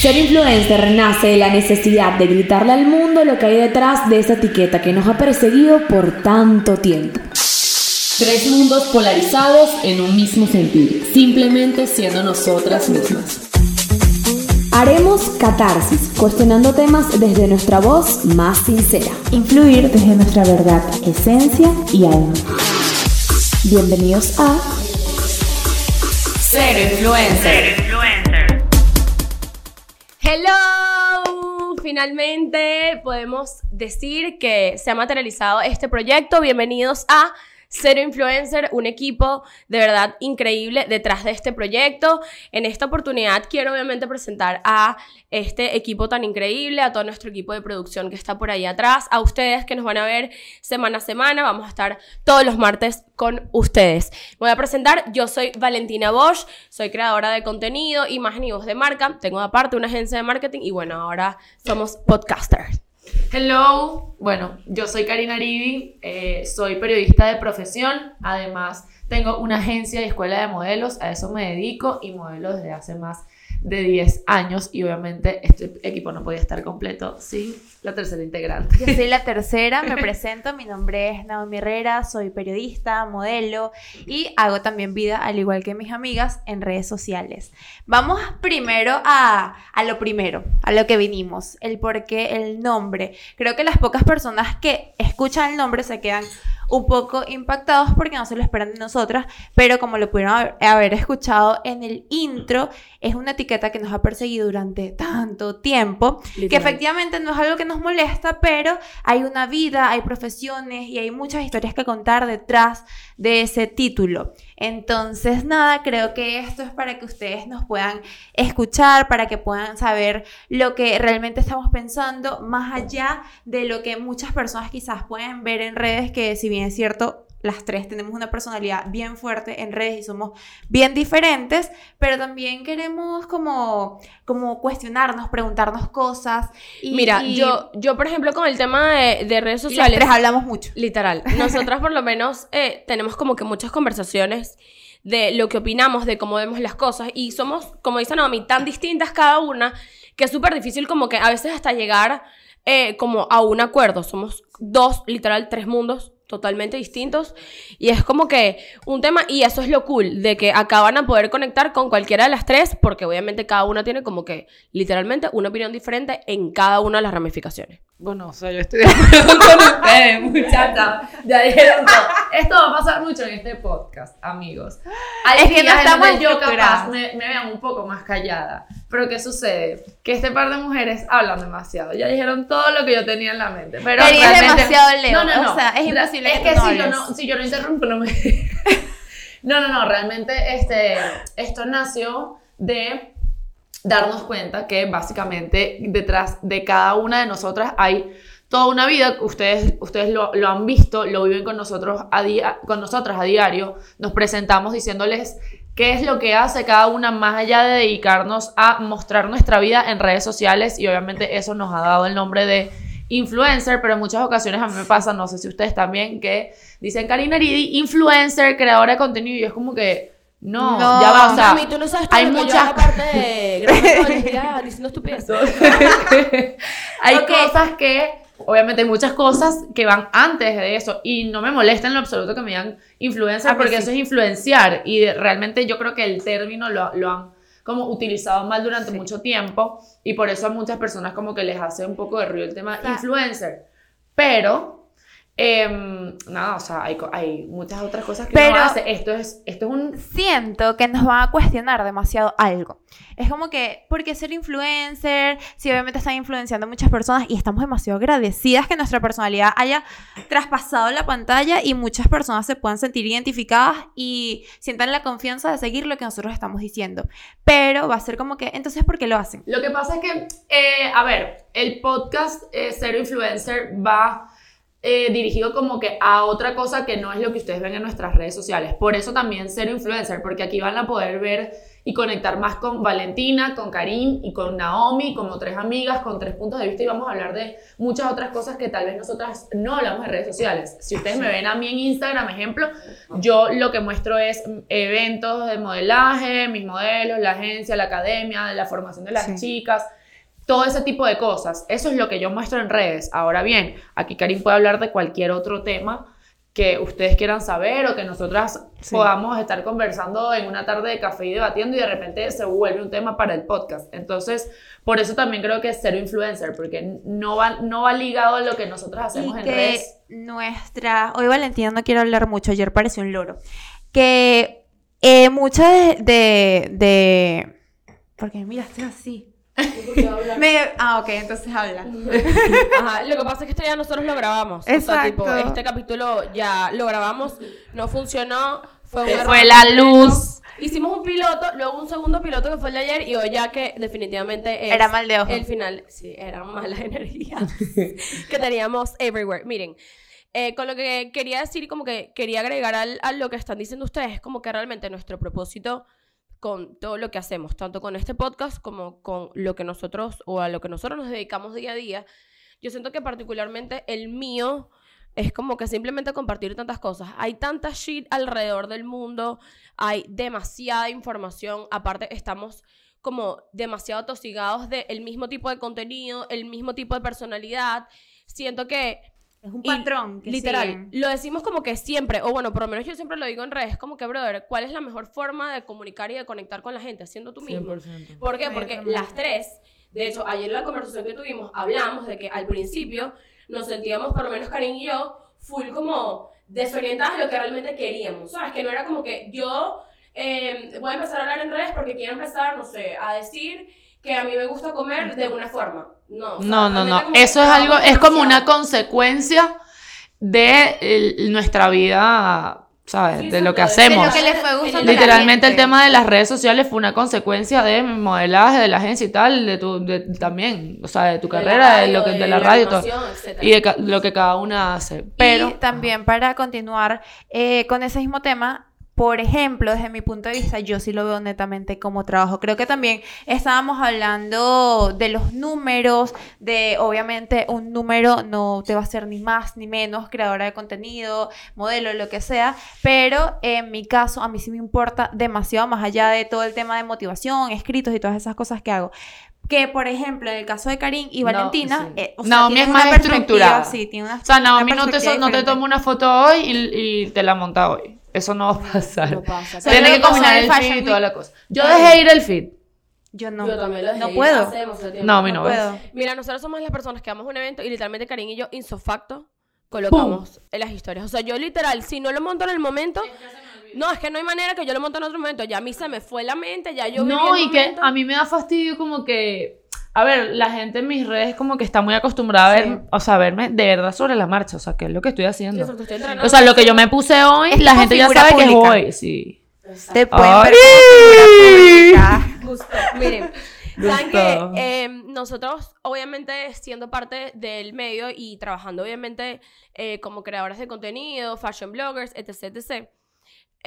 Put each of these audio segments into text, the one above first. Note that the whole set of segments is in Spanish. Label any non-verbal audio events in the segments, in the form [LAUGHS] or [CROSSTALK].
Ser influencer renace de la necesidad de gritarle al mundo lo que hay detrás de esa etiqueta que nos ha perseguido por tanto tiempo. Tres mundos polarizados en un mismo sentido, simplemente siendo nosotras mismas. Haremos catarsis, cuestionando temas desde nuestra voz más sincera. Influir desde nuestra verdad, esencia y alma. Bienvenidos a Ser Influencer. Hello, finalmente podemos decir que se ha materializado este proyecto. Bienvenidos a Cero Influencer, un equipo de verdad increíble detrás de este proyecto. En esta oportunidad quiero obviamente presentar a este equipo tan increíble, a todo nuestro equipo de producción que está por ahí atrás, a ustedes que nos van a ver semana a semana. Vamos a estar todos los martes con ustedes. Voy a presentar, yo soy Valentina Bosch, soy creadora de contenido, imagen y voz de marca. Tengo aparte una agencia de marketing y bueno, ahora somos podcasters. Hello, bueno, yo soy Karina Aribi, eh, soy periodista de profesión, además tengo una agencia y escuela de modelos, a eso me dedico y modelo desde hace más de 10 años. Y obviamente este equipo no podía estar completo sin la tercera integrante. Yo soy la tercera, me [LAUGHS] presento, mi nombre es Naomi Herrera, soy periodista, modelo y hago también vida, al igual que mis amigas, en redes sociales. Vamos primero a, a lo primero, a lo que vinimos, el por qué, el nombre. Creo que las pocas personas que escuchan el nombre se quedan un poco impactados porque no se lo esperan de nosotras, pero como lo pudieron haber escuchado en el intro, es una etiqueta que nos ha perseguido durante tanto tiempo, que efectivamente no es algo que nos molesta, pero hay una vida, hay profesiones y hay muchas historias que contar detrás de ese título. Entonces, nada, creo que esto es para que ustedes nos puedan escuchar, para que puedan saber lo que realmente estamos pensando, más allá de lo que muchas personas quizás pueden ver en redes, que si bien es cierto, las tres tenemos una personalidad bien fuerte en redes y somos bien diferentes, pero también queremos como, como cuestionarnos, preguntarnos cosas. Y, Mira, y yo, yo por ejemplo con el tema de, de redes las sociales... tres hablamos mucho. Literal. [LAUGHS] Nosotras por lo menos eh, tenemos como que muchas conversaciones de lo que opinamos, de cómo vemos las cosas y somos, como dice Naomi, tan distintas cada una que es súper difícil como que a veces hasta llegar eh, como a un acuerdo. Somos dos, literal, tres mundos totalmente distintos y es como que un tema y eso es lo cool de que acá van a poder conectar con cualquiera de las tres porque obviamente cada una tiene como que literalmente una opinión diferente en cada una de las ramificaciones. Bueno, o sea, yo estoy de acuerdo con [LAUGHS] ustedes, muchachas. Ya dijeron todo. Esto va a pasar mucho en este podcast, amigos. Hay Es que no en estamos donde yo capaz me, me vean un poco más callada. Pero ¿qué sucede? Que este par de mujeres hablan demasiado. Ya dijeron todo lo que yo tenía en la mente. Pero, realmente- demasiado Leo, No, no, no. o sea, es imposible Es que que, tú no si, yo no, si yo no interrumpo, no me... [LAUGHS] no, no, no. Realmente este, esto nació de darnos cuenta que básicamente detrás de cada una de nosotras hay toda una vida, ustedes, ustedes lo, lo han visto, lo viven con nosotros a con nosotras a diario, nos presentamos diciéndoles qué es lo que hace cada una más allá de dedicarnos a mostrar nuestra vida en redes sociales. Y obviamente eso nos ha dado el nombre de influencer, pero en muchas ocasiones a mí me pasa, no sé si ustedes también, que dicen Karina Aridi, influencer, creadora de contenido. Y es como que no, No, ya va, o sea, Mami, tú no sabes hay muchas [LAUGHS] días diciendo estupideces. [LAUGHS] hay cosas que, obviamente hay muchas cosas que van antes de eso y no me molesta en lo absoluto que me digan influencer Ah, pues porque sí. eso es influenciar y de- realmente yo creo que el término lo, lo han como utilizado mal durante mucho tiempo y por eso a muchas personas como que les hace un poco de ruido el tema sea- influencer. Pero, em, nada, o sea, hay, hay muchas otras cosas que Pero- uno hace. Esto es, esto es un... siento que nos van a cuestionar demasiado algo. Es como que, ¿por qué ser influencer? Si obviamente están influenciando a muchas personas y estamos demasiado agradecidas que nuestra personalidad haya traspasado la pantalla y muchas personas se puedan sentir identificadas y sientan la confianza de seguir lo que nosotros estamos diciendo. Pero va a ser como que, entonces, ¿por qué lo hacen? Lo que pasa es que, eh, a ver, el podcast eh, Cero Influencer va eh, dirigido como que a otra cosa que no es lo que ustedes ven en nuestras redes sociales. Por eso también Cero Influencer, porque aquí van a poder ver y conectar más con Valentina, con Karim y con Naomi, como tres amigas, con tres puntos de vista y vamos a hablar de muchas otras cosas que tal vez nosotras no hablamos en redes sociales. Si ustedes me ven a mí en Instagram, ejemplo, yo lo que muestro es eventos de modelaje, mis modelos, la agencia, la academia, la formación de las Sí. chicas, todo ese tipo de cosas. Eso es lo que yo muestro en redes. Ahora bien, aquí Karim puede hablar de cualquier otro tema que ustedes quieran saber o que nosotras podamos estar conversando en una tarde de café y debatiendo y de repente se vuelve un tema para el podcast. Entonces, por eso también creo que es cero influencer, porque no va, no va ligado a lo que nosotros hacemos y en que redes. nuestra. Hoy Valentina no quiero hablar mucho, ayer pareció un loro. Que eh, muchas de, de, de- ¿Por qué me miraste así? [LAUGHS] Me- Ah, ok, entonces habla. [LAUGHS] Ajá, lo que pasa es que esto ya nosotros lo grabamos. O sea, Exacto. tipo, este capítulo ya lo grabamos, no funcionó, fue un error fue la luz. Hicimos un piloto, luego un segundo piloto que fue el de ayer y hoy ya que definitivamente es Era mal de ojo. el final. Sí, eran malas [LAUGHS] energías que teníamos everywhere. Miren, eh, con lo que quería decir, como que quería agregar al- a lo que están diciendo ustedes, como que realmente nuestro propósito con todo lo que hacemos, tanto con este podcast como con lo que nosotros o a lo que nosotros nos dedicamos día a día, yo siento que particularmente el mío es como que simplemente compartir tantas cosas. Hay tanta shit alrededor del mundo, hay demasiada información, aparte estamos como demasiado tosigados del mismo tipo de contenido, el mismo tipo de personalidad. Siento que Es un patrón. que literal, siguen. lo decimos como que siempre, o bueno, por lo menos yo siempre lo digo en redes, como que, brother, ¿cuál es la mejor forma de comunicar y de conectar con la gente? Siendo tú mismo. ¿Por qué? Porque las tres, de hecho, ayer en la conversación que tuvimos, hablamos de que al principio nos sentíamos, por lo menos Karin y yo, full como desorientadas de lo que realmente queríamos, ¿sabes? Que no era como que yo eh, voy a empezar a hablar en redes porque quiero empezar, no sé, a decir que a mí me gusta comer de una forma. No, o sea, No, no, Eso es algo, es como una consecuencia de el- nuestra vida, ¿sabes? Sí, de lo que hacemos. De lo que le fue Literalmente el tema de las redes sociales fue una consecuencia de mi modelaje, de la agencia y tal, de tu, de, también, o sea, de tu De carrera, de lo que, de de la la radio y todo. Y de ca- lo que cada una hace. Pero, Y también para continuar eh, con ese mismo tema, por ejemplo, desde mi punto de vista, yo sí lo veo netamente como trabajo. Creo que también estábamos hablando de los números, de obviamente un número no te va a hacer ni más ni menos creadora de contenido, modelo, lo que sea, pero en mi caso a mí sí me importa demasiado más allá de todo el tema de motivación, escritos y todas esas cosas que hago. Que, por ejemplo, en el caso de Karim y No, Valentina, sí. eh, o sea, Naomi es más estructurada. Sí, tiene una, o sea, Naomi no te, no te toma una foto hoy y, y te la monta hoy. Eso no va a pasar. No pasa. Tiene que combinar el feed y toda la cosa. Yo dejé ir el feed. Yo no. Yo también lo dejé no ir puedo. hace demasiado tiempo. No, a mí no, puedo. Mira, nosotros somos las personas que vamos a un evento y literalmente Karin y yo, insofacto, colocamos en las historias. O sea, yo literal, si no lo monto en el momento, no, es que no hay manera que yo lo monte en otro momento. Ya a mí se me fue la mente, ya yo viví No, el y que momento. a mí me da fastidio como que... A ver, la gente en mis redes como que está muy acostumbrada a ver, o sea, verme de verdad sobre la marcha, o sea, que es lo que estoy haciendo. exacto, estoy. O sea, lo que yo me puse hoy, Es la gente ya sabe que es hoy, sí. Te pueden ver como. Miren, [LAUGHS] saben que eh, nosotros, obviamente, siendo parte del medio y trabajando, obviamente, eh, como creadoras de contenido, fashion bloggers, etc., etc.,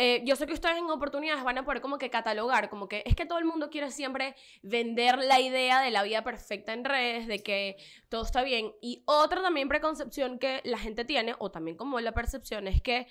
eh, yo sé que ustedes en oportunidades van a poder como que catalogar, como que es que todo el mundo quiere siempre vender la idea de la vida perfecta en redes, de que todo está bien. Y otra también preconcepción que la gente tiene, o también como la percepción, es que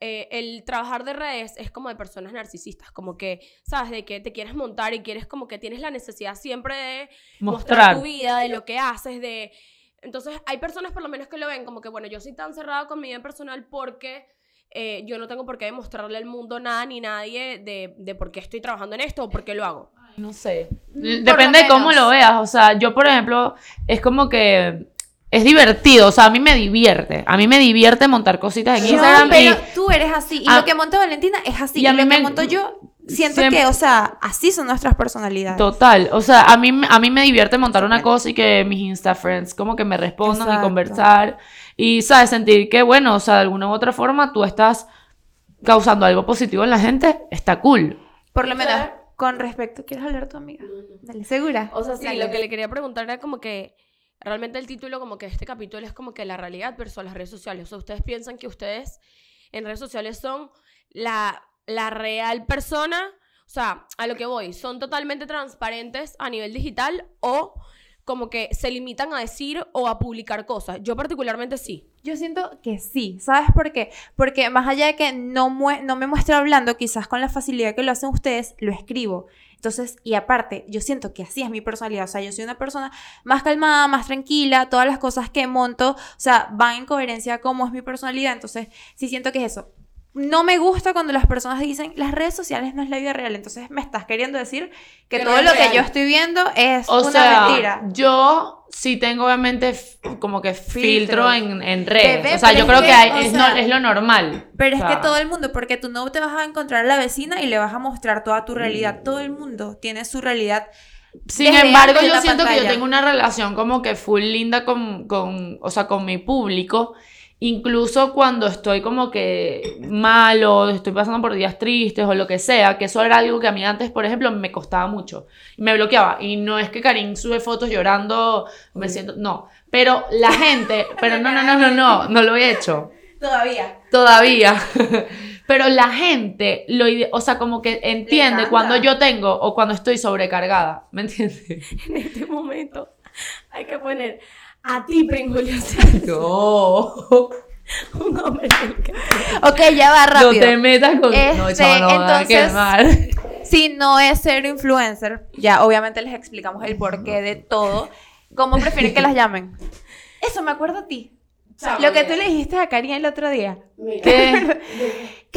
eh, el trabajar de redes es como de personas narcisistas, como que, ¿sabes? De que te quieres montar y quieres como que tienes la necesidad siempre de mostrar, Mostrar. tu vida, de lo que haces, de... Entonces hay personas por lo menos que lo ven como que, bueno, yo soy tan cerrada con mi vida personal porque eh, yo no tengo por qué demostrarle al mundo nada ni nadie de, de por qué estoy trabajando en esto o por qué lo hago. No sé. Por Depende lo de cómo lo veas. O sea, yo, por ejemplo, es como que es divertido. O sea, a mí me divierte. A mí me divierte montar cositas en No, Instagram. pero y tú eres así. Y Ah. lo que monta Valentina es así. Y Y, a lo mí que me- monto yo, siento que, o sea, así son nuestras personalidades. Total, o sea, a mí, a mí me divierte montar una cosa y que mis Insta friends como que me respondan y conversar y, ¿sabes? Sentir que, bueno, o sea, de alguna u otra forma tú estás causando algo positivo en la gente, está cool. Por lo menos, con respecto, ¿quieres hablar tu amiga? Dale, ¿segura? O sea, sí, Dale. lo que le quería preguntar era como que realmente el título, como que este capítulo es como que la realidad versus las redes sociales. O sea, ustedes piensan que ustedes en redes sociales son la, la real persona O sea, a lo que voy, ¿son totalmente transparentes a nivel digital o como que se limitan a decir o a publicar cosas? Yo particularmente sí. Yo siento que sí, ¿sabes por qué? Porque más allá de que no, me muestre hablando, quizás con la facilidad que lo hacen ustedes, lo escribo. Entonces, y aparte, yo siento que así es mi personalidad. O sea, yo soy una persona más calmada, más tranquila, todas las cosas que monto, o sea, van en coherencia como es mi personalidad. Entonces, sí siento que es eso. No me gusta cuando las personas dicen, las redes sociales no es la vida real. Entonces, me estás queriendo decir que todo lo real. que yo estoy viendo es O una sea, mentira. yo sí tengo obviamente como que filtro, Filtro. en, en redes. Bebé, o sea, yo creo que, que, hay- o es, no- es lo normal. Pero O es que todo el mundo, porque tú no te vas a encontrar a la vecina y le vas a mostrar toda tu realidad. Todo el mundo tiene su realidad. Sin desde embargo, yo siento que yo tengo una relación como que full linda con, con, o sea, con mi público. Incluso cuando estoy como que malo, estoy pasando por días tristes o lo que sea, que eso era algo que a mí antes, por ejemplo, me costaba mucho. Me bloqueaba. Y no es que Karim sube fotos llorando, me siento, no. Pero la gente, pero no, no, no, no, no, no lo he hecho. [LAUGHS] Todavía. Todavía. [LAUGHS] Pero la gente, lo o sea, como que entiende cuando yo tengo o cuando estoy sobrecargada. ¿Me entiendes? [LAUGHS] En este momento hay que poner a ti, Pringulio, No. [LAUGHS] un hombre del Ok, ya va rápido. No te metas con. no, Este, no, van a entonces- quemar. Si no es ser influencer, ya obviamente les explicamos el porqué de todo. ¿Cómo prefieren que las [LAUGHS] llamen? Eso me acuerdo a ti. Lo que tú le dijiste a Karin el otro día. ¿Qué?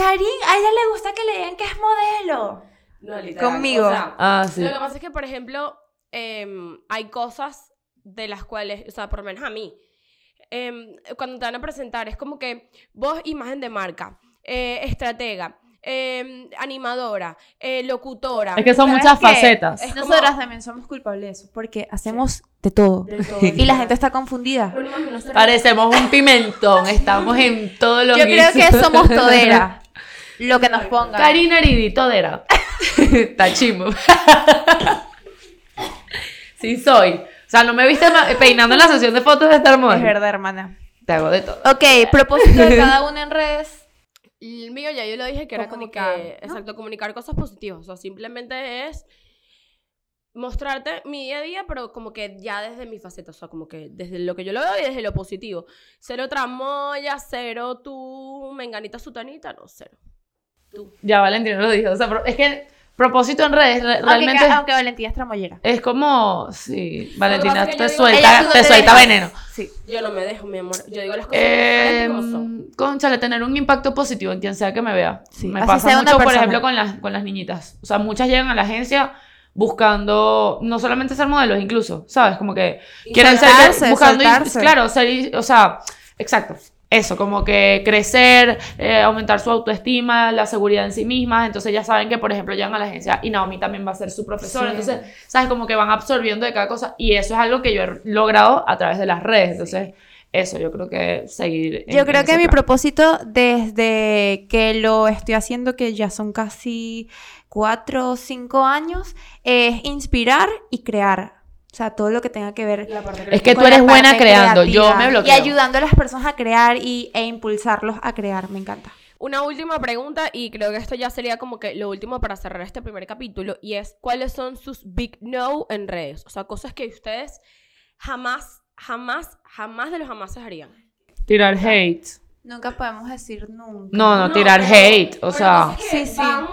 Karin, a ella le gusta que le digan que es modelo. No, literal. Conmigo. O sea, Ah, sí. Lo que pasa es que, por ejemplo, em, hay cosas de las cuales, o sea, por lo menos a mí, em, cuando te van a presentar, es como que vos, imagen de marca, eh, estratega, em, animadora, eh, locutora. Es que son ¿Sabes muchas qué? facetas. Es como- Nosotras también somos culpables de eso, porque hacemos de todo. de [LAUGHS] todo. Y la gente está confundida. Parecemos un pimentón. Estamos en todos los Yo creo que somos [LAUGHS] todera. Lo que nos pongan. Karina Aridi, todera. [LAUGHS] Está chimbo. [LAUGHS] sí soy. O sea, no me viste peinando en la sesión de fotos de Star Es Model. verdad, hermana. Te hago de todo. Ok, [LAUGHS] propósito de cada uno en redes. El mío ya yo lo dije que era como Comunicar, que, ¿no? exacto, comunicar cosas positivas. O sea, simplemente es mostrarte mi día a día, pero como que ya desde mi faceta, o sea, como que desde lo que yo lo veo y desde lo positivo. Cero tramoya, cero tú, menganita sutanita, no, cero. Ya Valentina lo dijo. O sea, es que propósito en redes re- Aunque, realmente aunque Valentina es tramoyera. es como. Sí, Valentina te digo- suelta, no te te suelta dejas. veneno. Sí. Yo no me dejo, mi amor. Yo digo las cosas Eh, son. conchale, tener un impacto positivo en quien sea que me vea. Sí, Me así pasa mucho, por ejemplo, con las, con las niñitas. O sea, muchas llegan a la agencia buscando no solamente ser modelos, incluso, ¿sabes? Como que Y quieren soltarse, ser buscando, y- claro, ser, o sea, exacto. Eso, como que crecer, eh, aumentar su autoestima, la seguridad en sí mismas. Entonces ya saben que, por ejemplo, llegan a la agencia y Naomi también va a ser su profesora. Sí. Entonces, ¿sabes? Como que van absorbiendo de cada cosa. Y eso es algo que yo he logrado a través de las redes. Entonces, eso yo creo que seguir. en- Yo en creo que mi plan. propósito desde que lo estoy haciendo, que ya son casi cuatro o cinco años, es inspirar y crear. O sea, todo lo que tenga que ver Es que tú eres buena creando. Yo me bloqueo. Y ayudando a las personas a crear y, e impulsarlos a crear. Me encanta. Una última pregunta, y creo que esto ya sería como que lo último para cerrar este primer capítulo, y es ¿cuáles son sus big no en redes? O sea, cosas que ustedes jamás, jamás, jamás de los jamás se harían. Tirar hate. Nunca podemos decir nunca. No, no, tirar pero- hate. O pero sea, Sí, sí. van-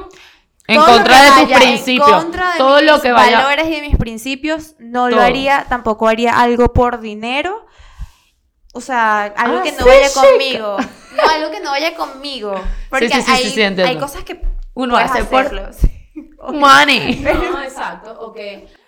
en Todo lo contra de tus principios. En contra de todo mis lo que vaya. valores y de mis principios, no lo Todo. haría. Tampoco haría algo por dinero. O sea, algo Ah, que no sí, vaya chica. conmigo. No, algo que no vaya conmigo. Porque sí, sí, sí, hay, hay cosas que Uno hace por hacerlo, sí. [LAUGHS] money. [LAUGHS] No, exacto, ok.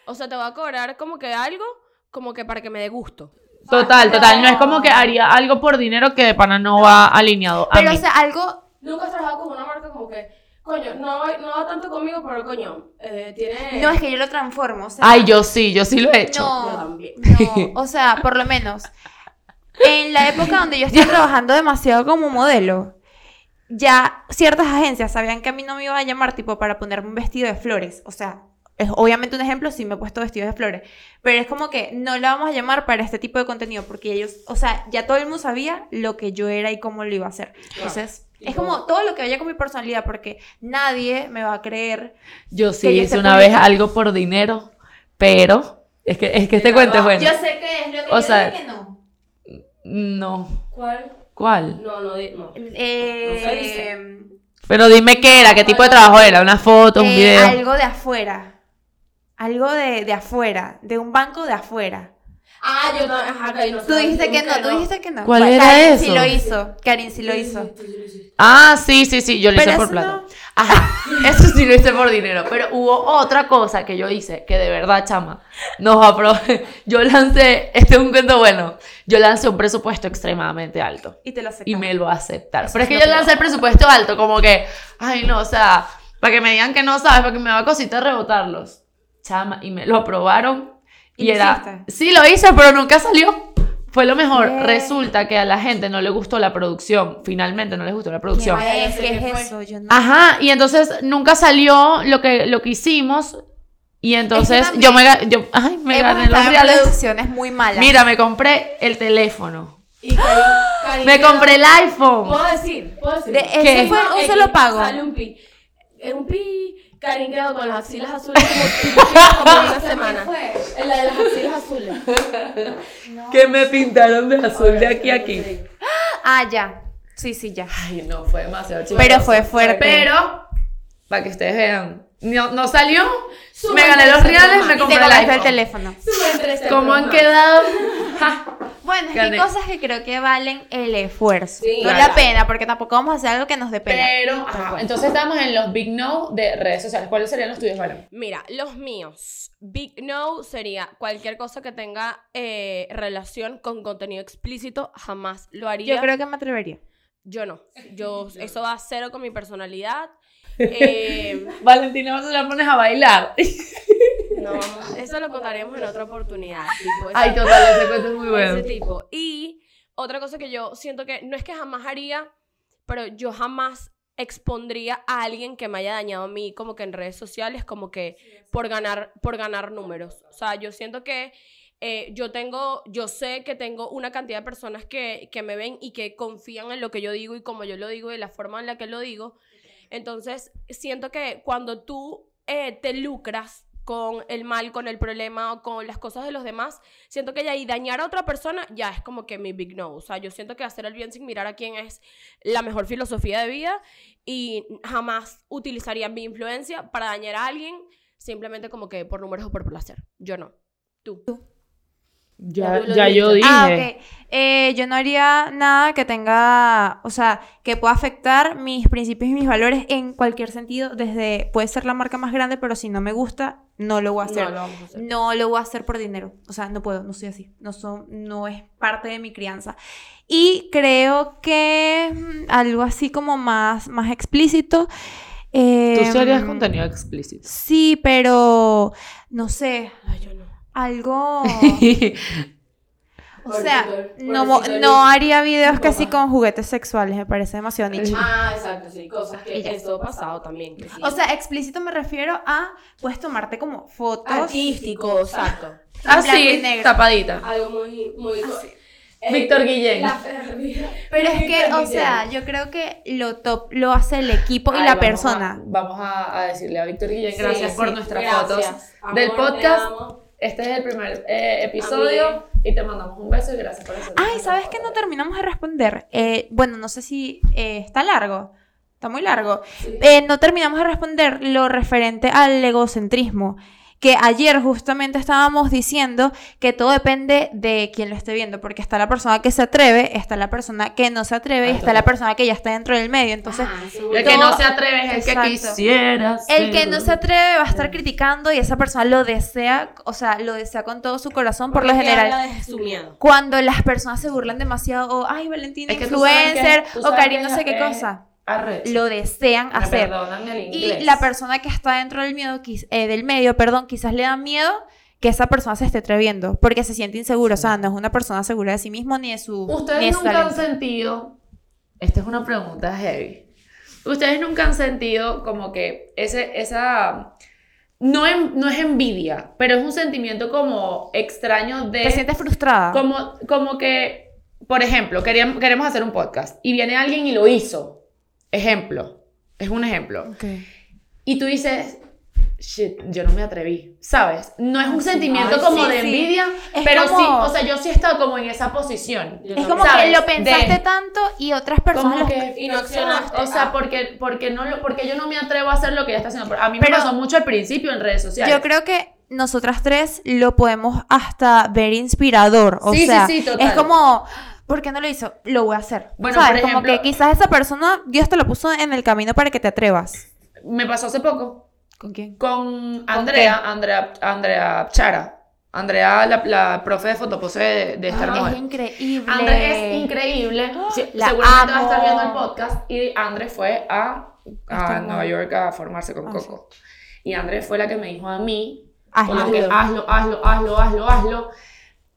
O sea, te va a cobrar como que algo, como que para que me dé gusto. Total, total. No es como que haría algo por dinero que de pana no va alineado a Pero, o mí. sea, algo... Nunca has trabajado con una marca como que, coño, no, va- no va tanto conmigo, pero coño, eh, tiene... No, es que yo lo transformo. O sea, Ay, yo sí, yo sí lo he hecho. Yo No, también. no, [LAUGHS] o sea, por lo menos en la época donde yo estoy trabajando demasiado como modelo, ya ciertas agencias sabían que a mí no me iba a llamar tipo para ponerme un vestido de flores, o sea, es obviamente un ejemplo, sí me he puesto vestidos de flores, pero es como que no la vamos a llamar para este tipo de contenido porque ellos, o sea, ya todo el mundo sabía lo que yo era y cómo lo iba a hacer. Entonces, Es como todo lo que vaya con mi personalidad, porque nadie me va a creer. Yo sí hice una vez algo por dinero, pero es que, es que este cuento es bueno. Yo sé que es lo que O yo sea- dije que no. No. ¿Cuál? ¿Cuál? No, no, no. Eh, No se dice. Pero dime qué era, qué tipo de trabajo era, una foto, un eh, video. algo de afuera. Algo de, de afuera, de un banco de afuera. Ah, yo no, ajá, ok, no Tú dijiste que no, tú dijiste que no. ¿Cuál Bueno, era Karin eso? sí lo hizo. Karin sí lo hizo. Ah, sí, sí, sí, yo lo Pero hice por eso plata. no- Ajá, eso sí lo hice por dinero. Pero hubo otra cosa que yo hice, que de verdad, chama, nos aprobé. [LAUGHS] Yo lancé, este es un cuento bueno, yo lancé un presupuesto extremadamente alto. Y te lo aceptaron. y me lo aceptaron. Eso Pero es que yo lancé el presupuesto alto, como que, ay no, o sea, para que me digan que no sabes, para que me da cosita rebotarlos. Chama, y me lo aprobaron. Y, ¿Y lo era, hiciste? sí lo hice, pero nunca salió. [LAUGHS] Fue lo mejor. ¿Qué? Resulta que a la gente no le gustó la producción. Finalmente no les gustó la producción. ¿Qué es, ¿Qué ¿qué es eso? Yo no. Ajá, y entonces nunca salió lo que, lo que hicimos. Y entonces también yo me, yo, ay, me gané los reales. producciones muy malas. Mira, me compré el teléfono. Y Karin, Me compré el iPhone. ¿Puedo decir? ¿Puedo decir? De- ese fue un solo pago. Sale un pi. Es un pi. Karin quedó con las axilas azules como, [LAUGHS] como una semana. En la de las axilas azules. Que me pintaron de azul de aquí a aquí. Ah, ya. Sí, sí, ya. Ay, no, fue demasiado chido. Pero fue fuerte. Pero, para que ustedes vean, no, no salió. Suma me gané los reales, me Y te compré el el teléfono. ¿Cómo han quedado? [LAUGHS] Bueno, es que Gané. hay cosas que creo que valen el esfuerzo. Sí, no claro. la pena, porque tampoco vamos a hacer algo que nos dé pena. Pero, ajá, entonces estamos en los big no de redes sociales. ¿Cuáles serían los tuyos, Valen? Mira, los míos. Big no sería cualquier cosa que tenga eh, relación con contenido explícito, jamás lo haría. Yo creo que me atrevería. Yo no. Yo, eso va a cero con mi personalidad. Eh, Valentina, a la pones a bailar. no, vamos- eso lo contaremos en otra oportunidad. tipo, Ay, total, ese cuento es muy ese bueno. tipo. Y otra cosa que yo siento que no es que jamás haría, pero yo jamás expondría a alguien que me haya dañado a mí como que en redes sociales, como que por ganar, por ganar números. O sea, yo siento que eh, yo tengo, yo sé que tengo una cantidad de personas que, que me ven y que confían en lo que yo digo y como yo lo digo y la forma en la que lo digo. Entonces, siento que cuando tú eh, te lucras con el mal, con el problema o con las cosas de los demás, siento que ya y dañar a otra persona ya es como que mi big no. O sea, yo siento que hacer el bien sin mirar a quién es la mejor filosofía de vida y jamás utilizaría mi influencia para dañar a alguien simplemente como que por números o por placer. Yo no. Tú lo ya yo dije. Ah, ok. Eh, yo no haría nada que tenga, o sea, que pueda afectar mis principios y mis valores en cualquier sentido, desde, puede ser la marca más grande, pero si no me gusta, no lo voy a hacer. No lo vamos a hacer. No lo voy a hacer por dinero. O sea, no puedo, no soy así. No, son, no es parte de mi crianza. Y creo que mm, algo así como más, más explícito. Tú eh, sí harías contenido explícito. Sí, pero no sé, Ay, yo no. Algo. [LAUGHS] O sea, no, no haría videos casi papá. con juguetes sexuales, me parece demasiado nicho. Ah, exacto, sí, cosas que ha pasado también. que sí. O sea, explícito me refiero a, puedes tomarte como fotos. artístico, exacto. Ah, blanco y sí, negro. tapadita. Algo muy, muy. Eh, Víctor Guillén. la- Pero es que, Víctor o sea, yo creo que lo top lo hace el equipo y la vamos a- persona. vamos a, a decirle a Víctor Guillén, Sí, gracias por sí, nuestras gracias. fotos Amor, del te podcast. Este es el primer eh, episodio y te mandamos un beso y gracias por eso. Ay, ¿sabes qué no terminamos de responder? Eh, bueno, no sé si eh, está largo. Está muy largo. Sí. Eh, no terminamos de responder lo referente al egocentrismo. Que ayer justamente estábamos diciendo que todo depende de quien lo esté viendo, porque está la persona que se atreve, está la persona que no se atreve y Ah, está la persona que ya está dentro del medio. Entonces, Ah, El que no se atreve es el que quisiera. el que no se atreve va a estar criticando y esa persona lo desea, o sea, lo desea con todo su corazón por lo Porque general. su miedo. Cuando las personas se burlan demasiado, o ay, Valentina, Es que influencer, que- o Karim, no sé qué cosa, arrecho. lo desean Me hacer. el Y la persona que está dentro del miedo, eh, del medio, perdón, quizás le da miedo que esa persona se esté atreviendo, porque se siente inseguro, o sea, no es una persona segura de sí mismo ni de su, Ustedes de su nunca han talento. sentido, esta es una pregunta heavy, ustedes nunca han sentido como que ese, esa, no, en- no es envidia, pero es un sentimiento como extraño de... Te sientes frustrada. Como, como que, por ejemplo, queríamos, queremos hacer un podcast y viene alguien y lo hizo. Ejemplo, es un ejemplo. Y tú dices, shit, yo no me atreví, ¿sabes? No es un sentimiento Ay, como sí, de sí. envidia, Es pero como- sí, o sea, yo sí he estado como en esa posición. Es como ¿sabes? que lo pensaste De- tanto y otras personas como que Y no accionaste. O sea, Ah. porque, porque, no lo, porque yo no me atrevo a hacer lo que ella está haciendo. A mí me Pero- pasó mucho al principio en redes sociales. Yo creo que nosotras tres lo podemos hasta ver inspirador. O Sí, sí, sea, sí, es como, ¿por qué no lo hizo? Lo voy a hacer. Bueno, ¿Sabes? por como que quizás esa persona, Dios te lo puso en el camino para que te atrevas. Me pasó hace poco ¿Con quién? con Andrea, Andrea, Andrea Chara. Andrea, la, la profe de fotopose de, de esta Es mujer. increíble. André es increíble. [GASPS] Sí, La seguramente va a estar amo. viendo el podcast. Y André fue a, a Nueva York a formarse con Ah, Coco. Y André fue la que me dijo a mí, Hazlo. que hazlo, hazlo, hazlo, hazlo, hazlo.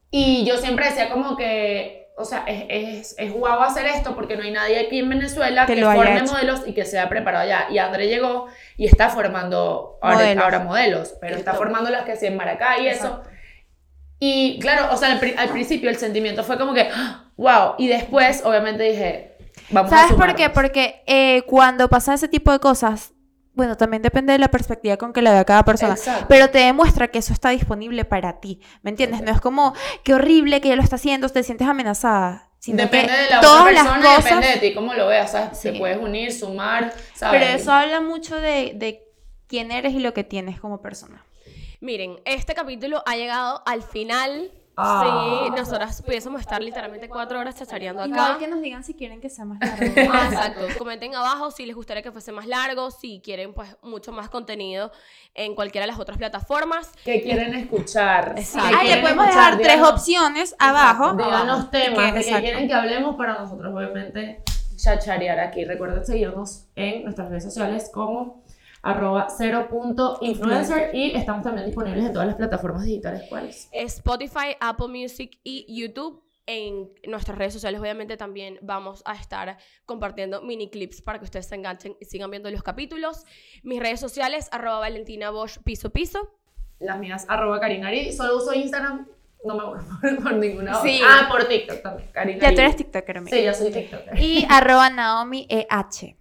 Y yo siempre decía como que, o sea, es, es, es guau hacer esto porque no hay nadie aquí en Venezuela Que que, lo haya forme hecho. modelos y que sea preparado ya. Y André llegó y está formando ahora Modelos. ahora modelos pero está formando las que sí en Maracay y eso. Y claro, o sea, al, pri- al principio el sentimiento fue como que, wow. Y después, obviamente, dije, vamos a ¿Sabes por qué? Porque eh, cuando pasa ese tipo de cosas, bueno, también depende de la perspectiva con que la vea cada persona. Exacto. Pero te demuestra que eso está disponible para ti. ¿Me entiendes? No es como, qué horrible que ella lo está haciendo, te sientes amenazada. Sino Depende que de la todas otra las persona y cosas. depende de ti cómo lo veas, ¿sabes? Sí. Te puedes unir, sumar, ¿sabes? Pero eso habla mucho de, de quién eres y lo que tienes como persona. Miren, este capítulo ha llegado al final. Ah. Sí, nosotras pudiésemos estar literalmente cuatro horas chachareando acá. Igual que nos digan si quieren que sea más largo. [LAUGHS] Ah, exacto. Comenten abajo si les gustaría que fuese más largo, si quieren pues mucho más contenido en cualquiera de las otras plataformas. que quieren escuchar. Exacto. ¿Qué Ahí le podemos escuchar? dejar tres Díganos- opciones abajo. Díganos temas Que- de que quieren que hablemos para nosotros, obviamente, chacharear aquí. Recuerden seguirnos en nuestras redes sociales como arroba cero punto influencer y estamos también disponibles en todas las plataformas digitales. ¿Cuáles? Spotify, Apple Music y YouTube. En nuestras redes sociales, obviamente, también vamos a estar compartiendo mini clips para que ustedes se enganchen y sigan viendo los capítulos. Mis redes sociales, arroba Valentina Bosch, piso piso. Las mías, arroba Karina Aridi. Solo uso Instagram, no me voy [LAUGHS] por, por ninguna otra. Sí. Ah, por TikTok también, Karina Ya tú eres TikToker, amiga. Sí, yo soy TikToker. Y arroba Naomi EH.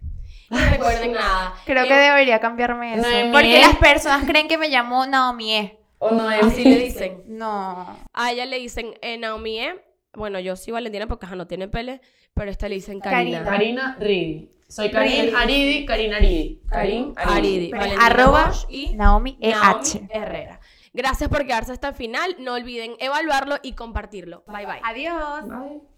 Y recuerden nada. Creo eh, que debería cambiarme eso. Noemí Porque E. las personas creen que me llamo Naomi E. O no es Así le dicen. No. A ella le dicen eh, Naomi E. Bueno, yo soy Valentina porque ajá, no tiene pele, pero esta le dicen Karina. Karina Ridi. Soy Karin Ridi. Aridi, Karina Aridi. Karin Aridi. Valentina arroba y Naomi EH. Naomi Herrera. Gracias por quedarse hasta el final. No olviden evaluarlo y compartirlo. Bye bye. Adiós. Bye.